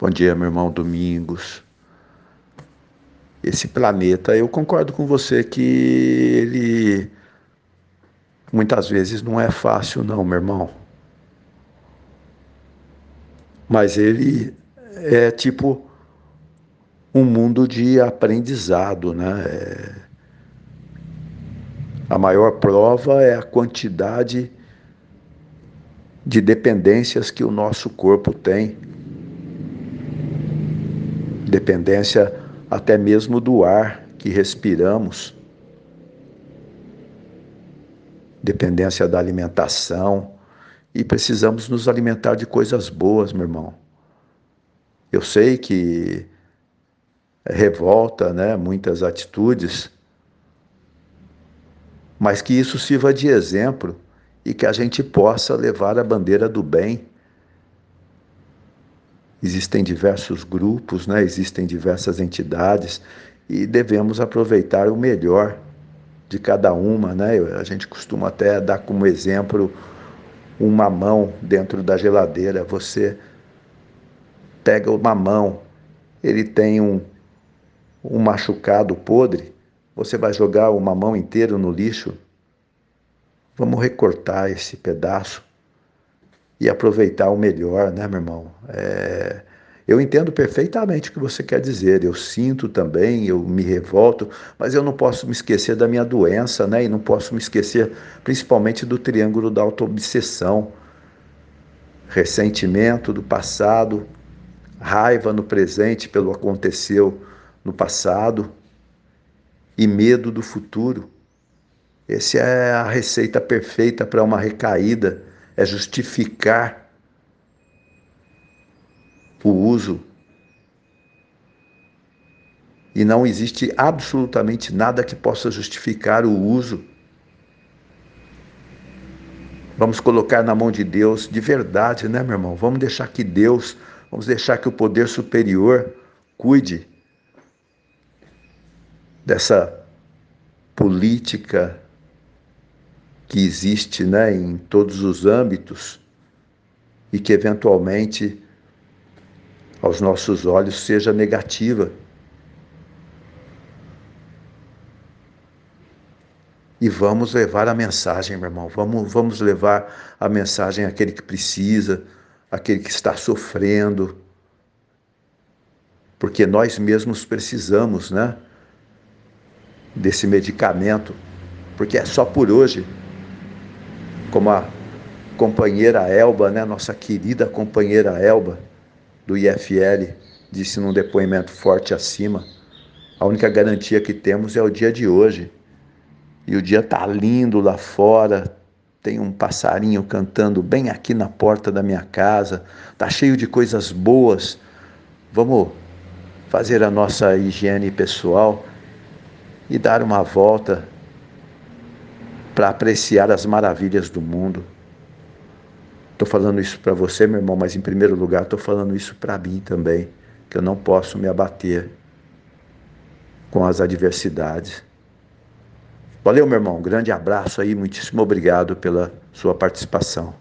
Bom dia, meu irmão Domingos. Esse planeta, eu concordo com você que ele muitas vezes não é fácil, não, meu irmão. Mas ele é tipo um mundo de aprendizado, né? É... A maior prova é a quantidade de dependências que o nosso corpo tem dependência até mesmo do ar que respiramos, dependência da alimentação, e precisamos nos alimentar de coisas boas, meu irmão. Eu sei que revolta, né, muitas atitudes, mas que isso sirva de exemplo e que a gente possa levar a bandeira do bem Existem diversos grupos, né? existem diversas entidades e devemos aproveitar o melhor de cada uma. Né? A gente costuma até dar como exemplo um mamão dentro da geladeira. Você pega o mamão, ele tem um, um machucado podre, você vai jogar o mamão inteiro no lixo? Vamos recortar esse pedaço e aproveitar o melhor, né, meu irmão? É... Eu entendo perfeitamente o que você quer dizer, eu sinto também, eu me revolto, mas eu não posso me esquecer da minha doença, né? E não posso me esquecer principalmente do triângulo da autoobsessão. Ressentimento do passado, raiva no presente pelo aconteceu no passado e medo do futuro. Essa é a receita perfeita para uma recaída é justificar o uso. E não existe absolutamente nada que possa justificar o uso. Vamos colocar na mão de Deus de verdade, né, meu irmão? Vamos deixar que Deus, vamos deixar que o poder superior cuide dessa política que existe né, em todos os âmbitos e que eventualmente aos nossos olhos seja negativa. E vamos levar a mensagem, meu irmão. Vamos, vamos levar a mensagem àquele que precisa, àquele que está sofrendo. Porque nós mesmos precisamos, né? Desse medicamento. Porque é só por hoje como a companheira Elba, né, nossa querida companheira Elba do IFL, disse num depoimento forte acima, a única garantia que temos é o dia de hoje. E o dia tá lindo lá fora, tem um passarinho cantando bem aqui na porta da minha casa, tá cheio de coisas boas. Vamos fazer a nossa higiene pessoal e dar uma volta para apreciar as maravilhas do mundo. Estou falando isso para você, meu irmão, mas em primeiro lugar estou falando isso para mim também, que eu não posso me abater com as adversidades. Valeu, meu irmão. Grande abraço aí, muitíssimo obrigado pela sua participação.